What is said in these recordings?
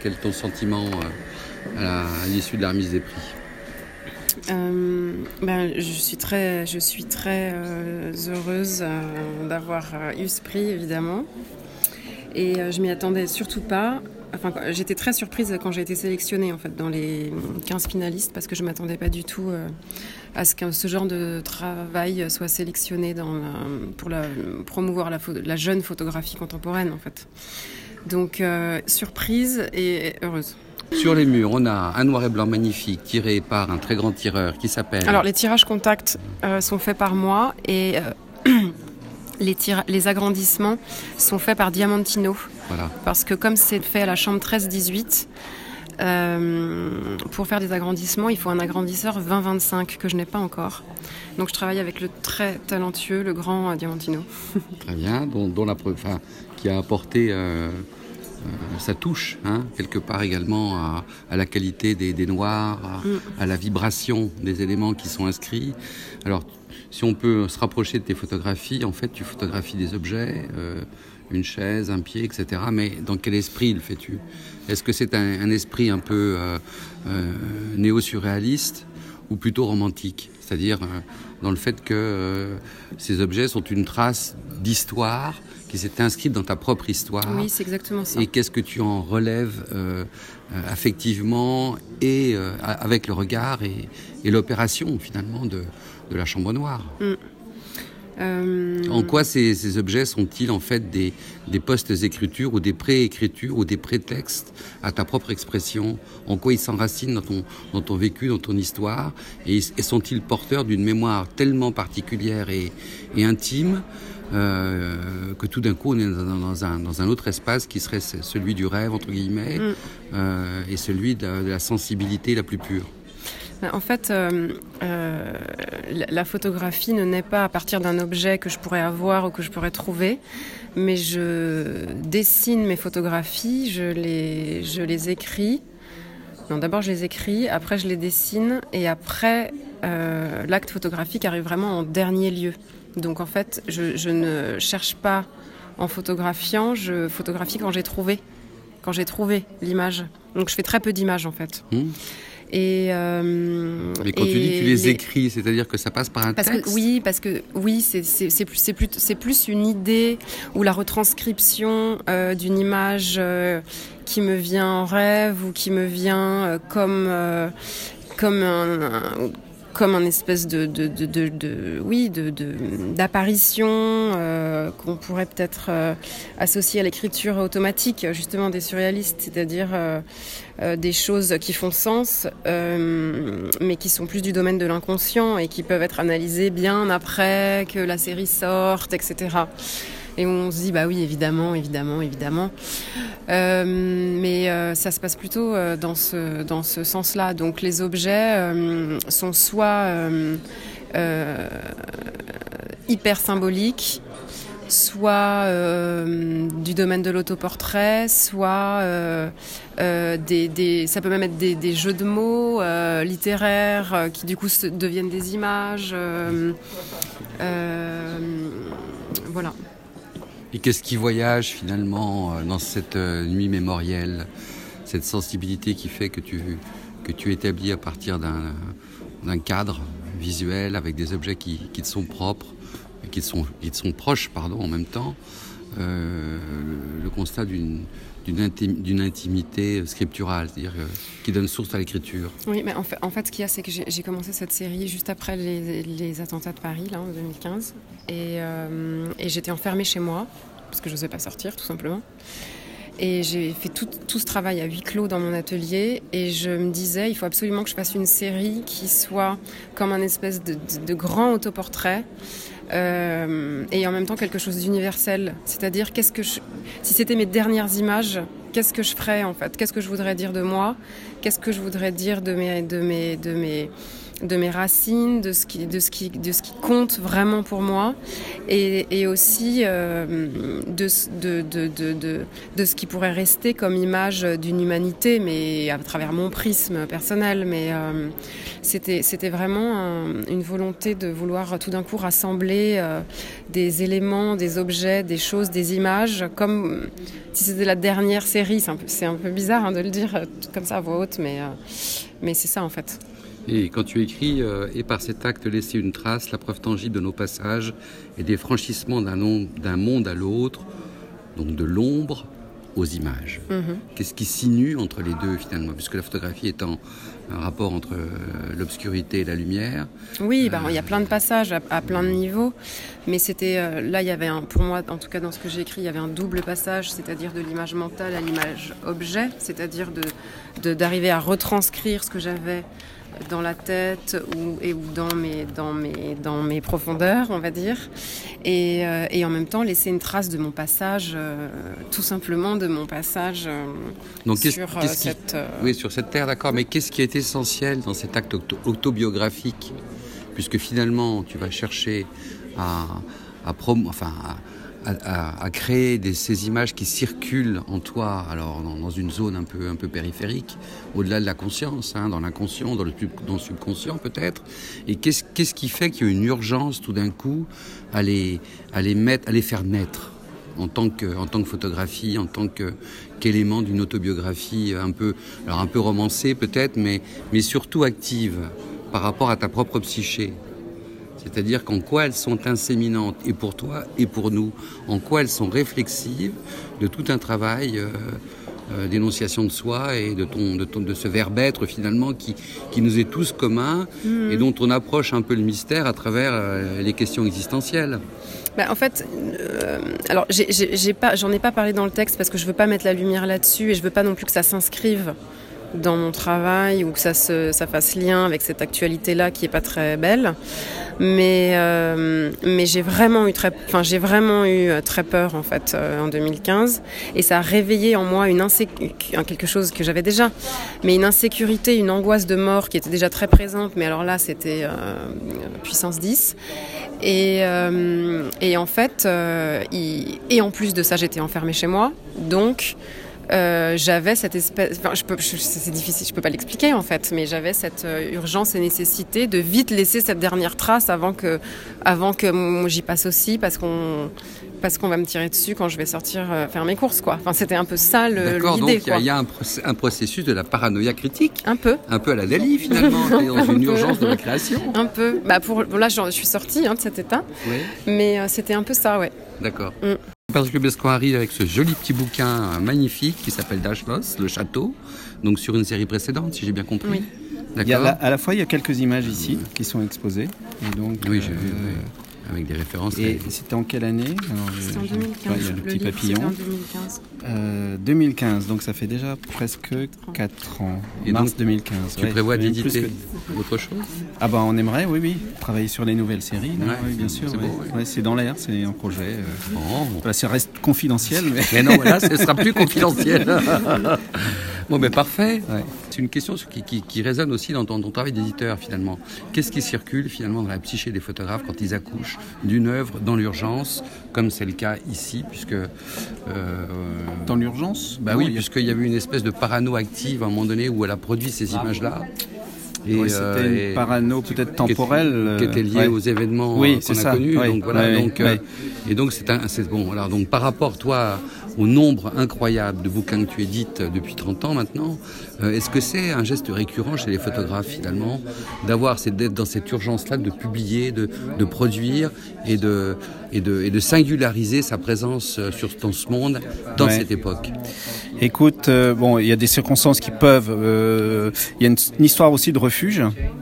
Quel est ton sentiment à l'issue de la remise des prix? Ben, je suis très, je suis très heureuse d'avoir eu ce prix, évidemment. Et je m'y attendais surtout pas. Enfin, j'étais très surprise quand j'ai été sélectionnée en fait dans les 15 finalistes parce que je m'attendais pas du tout à ce que ce genre de travail soit sélectionné dans pour promouvoir la, la, jeune photographie contemporaine en fait. Donc euh, surprise et heureuse. Sur les murs, on a un noir et blanc magnifique tiré par un très grand tireur qui s'appelle. Alors les tirages contact euh, sont faits par moi et euh, les, les agrandissements sont faits par Diamantino. Voilà. Parce que comme c'est fait à la chambre 13-18, euh, pour faire des agrandissements, il faut un agrandisseur 20-25 que je n'ai pas encore. Donc je travaille avec le très talentueux, le grand Diamantino. Très bien, dont, la, qui a apporté euh, euh, sa touche, hein, quelque part également à, la qualité des, noirs, mm. à, la vibration des éléments qui sont inscrits. Alors, si on peut se rapprocher de tes photographies, en fait, tu photographies des objets une chaise, un pied, etc. Mais dans quel esprit le fais-tu? Est-ce que c'est un, esprit un peu euh, euh, néo-surréaliste ou plutôt romantique? C'est-à-dire euh, dans le fait que ces objets sont une trace d'histoire qui s'est inscrite dans ta propre histoire. Oui, c'est exactement ça. Et qu'est-ce que tu en relèves affectivement et avec le regard et, l'opération finalement de, la chambre noire? Mm. Euh, en quoi ces, objets sont-ils en fait des, des post-écritures ou des pré-écritures ou des prétextes à ta propre expression? En quoi ils s'enracinent dans ton, dans ton vécu, dans ton histoire? Et, sont-ils porteurs d'une mémoire tellement particulière et, intime euh, que tout d'un coup on est dans, un, dans, un, autre espace qui serait celui du rêve, entre guillemets, mm. euh, et celui de la sensibilité la plus pure? En fait, euh, euh, la photographie ne naît pas à partir d'un objet que je pourrais avoir ou que je pourrais trouver, mais je dessine mes photographies, je les, je les écris. Non, d'abord je les écris, après je les dessine, et après euh, l'acte photographique arrive vraiment en dernier lieu. Donc en fait, je, ne cherche pas en photographiant, je photographie quand j'ai trouvé, quand j'ai trouvé l'image. Donc je fais très peu d'images en fait. Mmh. Et, euh, Mais quand tu dis que tu les, écris, c'est-à-dire que ça passe par un parce texte que, Oui, parce que oui, c'est plus, plus, plus une idée ou la retranscription euh, d'une image euh, qui me vient en rêve ou qui me vient comme, comme un comme un espèce de, de, de, de oui, d'apparition euh, qu'on pourrait peut-être euh, associer à l'écriture automatique, justement des surréalistes, c'est-à-dire euh, des choses qui font sens, mais qui sont plus du domaine de l'inconscient et qui peuvent être analysées bien après que la série sorte, etc et on se dit bah oui évidemment évidemment évidemment euh, mais euh, ça se passe plutôt euh, dans ce dans ce sens-là donc les objets sont soit hyper symboliques soit du domaine de l'autoportrait, soit des, ça peut même être des jeux de mots littéraires qui du coup deviennent des images. voilà. Et qu'est-ce qui voyage finalement euh, dans cette euh, nuit mémorielle, cette sensibilité qui fait que tu, établis à partir d'un cadre visuel avec des objets qui, te sont propres, et qui te sont, qui te sont proches pardon, en même temps, euh, le, constat d'une d'une intimité scripturale, c'est-à-dire qui donne source à l'écriture. Oui, mais en fait, ce qu'il y a, c'est que j'ai commencé cette série juste après les, attentats de Paris, là, en 2015. Et, et j'étais enfermée chez moi parce que je n'osais pas sortir tout simplement. Et j'ai fait tout, ce travail à huis clos dans mon atelier et je me disais, il faut absolument que je fasse une série qui soit comme un espèce de, grand autoportrait euh, et en même temps quelque chose d'universel. C'est-à-dire, qu'est-ce que je, si c'était mes dernières images, qu'est-ce que je ferais en fait? Qu'est-ce que je voudrais dire de moi? Qu'est-ce que je voudrais dire de mes, de mes, de mes de mes racines, de ce qui, de ce qui, de ce qui compte vraiment pour moi, et, aussi euh, de, de, de, de, de, ce qui pourrait rester comme image d'une humanité, mais à travers mon prisme personnel. Mais euh, c'était, vraiment un, une volonté de vouloir tout d'un coup rassembler euh, des éléments, des objets, des choses, des images, comme si c'était la dernière série. C'est un peu, bizarre hein, de le dire comme ça à voix haute, mais, mais c'est ça en fait. Et quand tu écris euh, Et par cet acte laisser une trace, la preuve tangible de nos passages et des franchissements d'un monde à l'autre, donc de l'ombre aux images. Mm -hmm. Qu'est-ce qui sinue entre les deux finalement, puisque la photographie étant un rapport entre euh, l'obscurité et la lumière. Oui, bah, il y a plein de passages à, à plein de niveaux, mais c'était euh, là il y avait un, pour moi, en tout cas dans ce que j'ai écrit, il y avait un double passage, c'est-à-dire de l'image mentale à l'image objet, c'est-à-dire de d'arriver à retranscrire ce que j'avais dans la tête ou, et, ou dans, mes, dans, mes, dans mes profondeurs, on va dire. Et, euh, et en même temps, laisser une trace de mon passage, euh, tout simplement de mon passage euh, Donc, sur -ce cette... oui, sur cette terre, d'accord. Mais qu'est-ce qui est essentiel dans cet acte auto autobiographique? Puisque finalement, tu vas chercher à, à, prom enfin, à à, créer ces images qui circulent en toi, alors dans, une zone un peu, un peu périphérique, au-delà de la conscience, hein, dans l'inconscient, dans, le subconscient peut-être. Et qu'est-ce qu qui fait qu'il y a une urgence tout d'un coup à les, à les mettre, à les faire naître en tant que, en tant que photographie, en tant qu'élément qu d'une autobiographie un peu, alors un peu romancée peut-être, mais, mais surtout active par rapport à ta propre psyché? C'est-à-dire qu'en quoi elles sont inséminantes, et pour toi et pour nous, en quoi elles sont réflexives de tout un travail euh, euh, d'énonciation de soi et de, ton, de, ton, de ce verbe être finalement qui, qui nous est tous commun mmh. et dont on approche un peu le mystère à travers euh, les questions existentielles. Bah, en fait, euh, alors j'ai pas, j'en ai pas parlé dans le texte parce que je veux pas mettre la lumière là-dessus et je veux pas non plus que ça s'inscrive dans mon travail ou que ça, se, ça fasse lien avec cette actualité-là qui est pas très belle. Mais, euh, mais j'ai vraiment eu très, enfin vraiment eu très peur en fait euh, en 2015 et ça a réveillé en moi une quelque chose que j'avais déjà, mais une insécurité, une angoisse de mort qui était déjà très présente. Mais alors là, c'était euh, puissance 10. Et, euh, et en fait, euh, et en plus de ça, j'étais enfermée chez moi, donc euh, j'avais cette espèce, enfin, je peux, c'est difficile, je peux pas l'expliquer en fait, mais j'avais cette euh, urgence et nécessité de vite laisser cette dernière trace avant que, avant que j'y passe aussi, parce qu'on, parce qu'on va me tirer dessus quand je vais sortir euh, faire mes courses, quoi. Enfin, c'était un peu ça l'idée. D'accord, donc il y, a un, un, processus de la paranoïa critique. Un peu. Un peu à la Dali finalement, dans une urgence de la création. Un peu. Bah pour, là, je suis sortie hein, de cet état, oui. mais euh, c'était un peu ça, ouais. D'accord. Mm. Parce que Besco arrive avec ce joli petit bouquin magnifique qui s'appelle Dashlos, le château, donc sur une série précédente, si j'ai bien compris. Oui. Il y a la, à la fois, il y a quelques images ici qui sont exposées. Et donc, oui, j'ai euh, vu. Oui. Avec des références. Et c'était en quelle année? C'était en 2015. Ouais, il y a le, le petit livre, papillon. En 2015. Euh, 2015, donc ça fait déjà presque 4 ans. Et Mars donc, 2015. Tu ouais, prévois d'éditer que... autre chose? Ah bah on aimerait, oui, oui, travailler sur les nouvelles séries. Ouais, oui, bien sûr. C'est ouais. bon, ouais, dans l'air, c'est un projet. Euh... Bon. Voilà, ça reste confidentiel. Mais, mais non, voilà, ce sera plus confidentiel. bon, ben parfait. Ouais. C'est une question qui, qui, qui, résonne aussi dans ton, ton travail d'éditeur finalement. Qu'est-ce qui circule finalement dans la psyché des photographes quand ils accouchent d'une œuvre dans l'urgence, comme c'est le cas ici, puisque euh, dans l'urgence, bah oui, puisqu'il y avait une espèce de parano active à un moment donné où elle a produit ces Ah. images-là. Et ouais, c'était euh, une parano peut-être temporelle qui était liée ouais. aux événements oui, qu'on a ça. connus. Ouais, donc voilà. donc, euh, et donc c'est un, c'est bon. Alors donc par rapport toi au nombre incroyable de bouquins que tu édites depuis 30 ans maintenant, euh, est-ce que c'est un geste récurrent chez les photographes finalement d'avoir d'être dans cette urgence-là de publier, de, de produire et de, et, de, et de singulariser sa présence sur dans ce monde dans ouais. cette époque? Écoute, euh, bon, il y a des circonstances qui peuvent. Euh, il y a une, une, histoire aussi de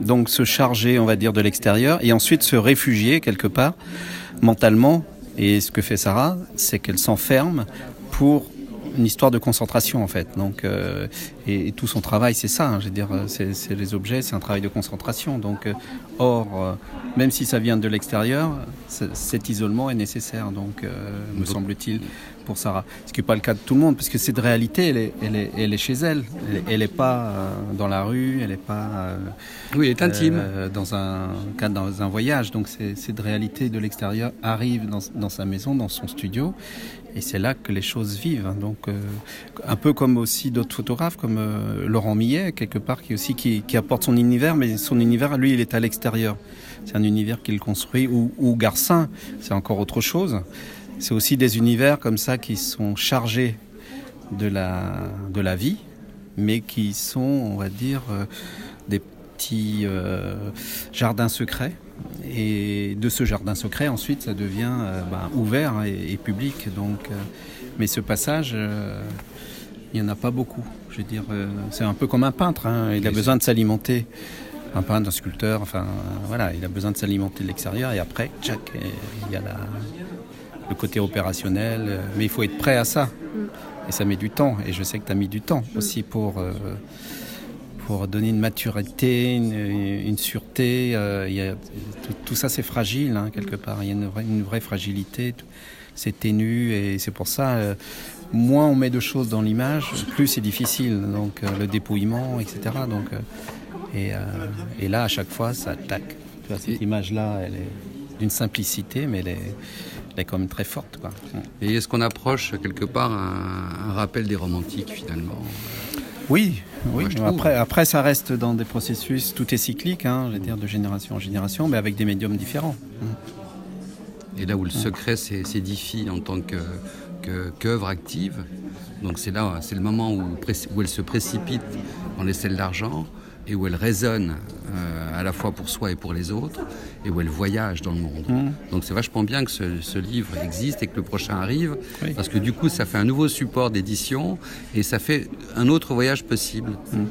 donc se charger, on va dire, de l'extérieur, et ensuite se réfugier quelque part mentalement. Et ce que fait Sarah, c'est qu'elle s'enferme pour une histoire de concentration en fait. Donc, euh, et, et, tout son travail, c'est ça. Hein, je veux dire, c'est les objets, c'est un travail de concentration. Donc, euh, or, euh, même si ça vient de l'extérieur, cet isolement est nécessaire. Donc, me semble-t-il, pour Sarah. Ce qui n'est pas le cas de tout le monde, parce que cette réalité, elle est, elle est, elle est chez elle. Elle n'est pas euh, dans la rue, elle n'est pas. Euh, oui, elle est intime. Euh, dans un cadre, dans un voyage. Donc cette réalité de l'extérieur arrive dans, dans, sa maison, dans son studio. Et c'est là que les choses vivent. Donc, un peu comme aussi d'autres photographes, comme Laurent Millet, quelque part, qui aussi qui, apporte son univers, mais son univers, lui, il est à l'extérieur. C'est un univers qu'il construit. Ou, ou Garcin, c'est encore autre chose. C'est aussi des univers comme ça qui sont chargés de la, de la vie, mais qui sont, on va dire, euh, des petits euh, jardins secrets. Et de ce jardin secret, ensuite, ça devient euh, ben, ouvert et, public. Donc, mais ce passage, il n'y en a pas beaucoup. Je veux dire, c'est un peu comme un peintre. Hein. Il a besoin de s'alimenter un peintre, un sculpteur, enfin voilà, il a besoin de s'alimenter de l'extérieur et après, tchac, il y a la, le côté opérationnel. Euh, mais il faut être prêt à ça. Et ça met du temps. Et je sais que tu as mis du temps aussi pour, euh, pour donner une maturité, une, sûreté. Euh, y a, tout, ça, c'est fragile, hein, quelque part. Il y a une vraie, une vraie fragilité. C'est ténu. Et c'est pour ça, moins on met de choses dans l'image, plus c'est difficile. Donc, le dépouillement, etc. Donc, et, et, là, à chaque fois, ça tac. cette image-là, elle est d'une simplicité, mais elle est est quand même très forte. Quoi. Et est-ce qu'on approche quelque part un, rappel des romantiques finalement? Oui, oui. après, après, ça reste dans des processus, tout est cyclique, hein, je veux dire, de génération en génération, mais avec des médiums différents. Et là où le secret s'édifie en tant qu'œuvre active, donc c'est là, c'est le moment où, où elle se précipite dans les selles d'argent, et où elle résonne euh, à la fois pour soi et pour les autres, et où elle voyage dans le monde. Mmh. Donc c'est vachement bien que ce, livre existe et que le prochain arrive, parce que du coup ça fait un nouveau support d'édition, et ça fait un autre voyage possible. Mmh.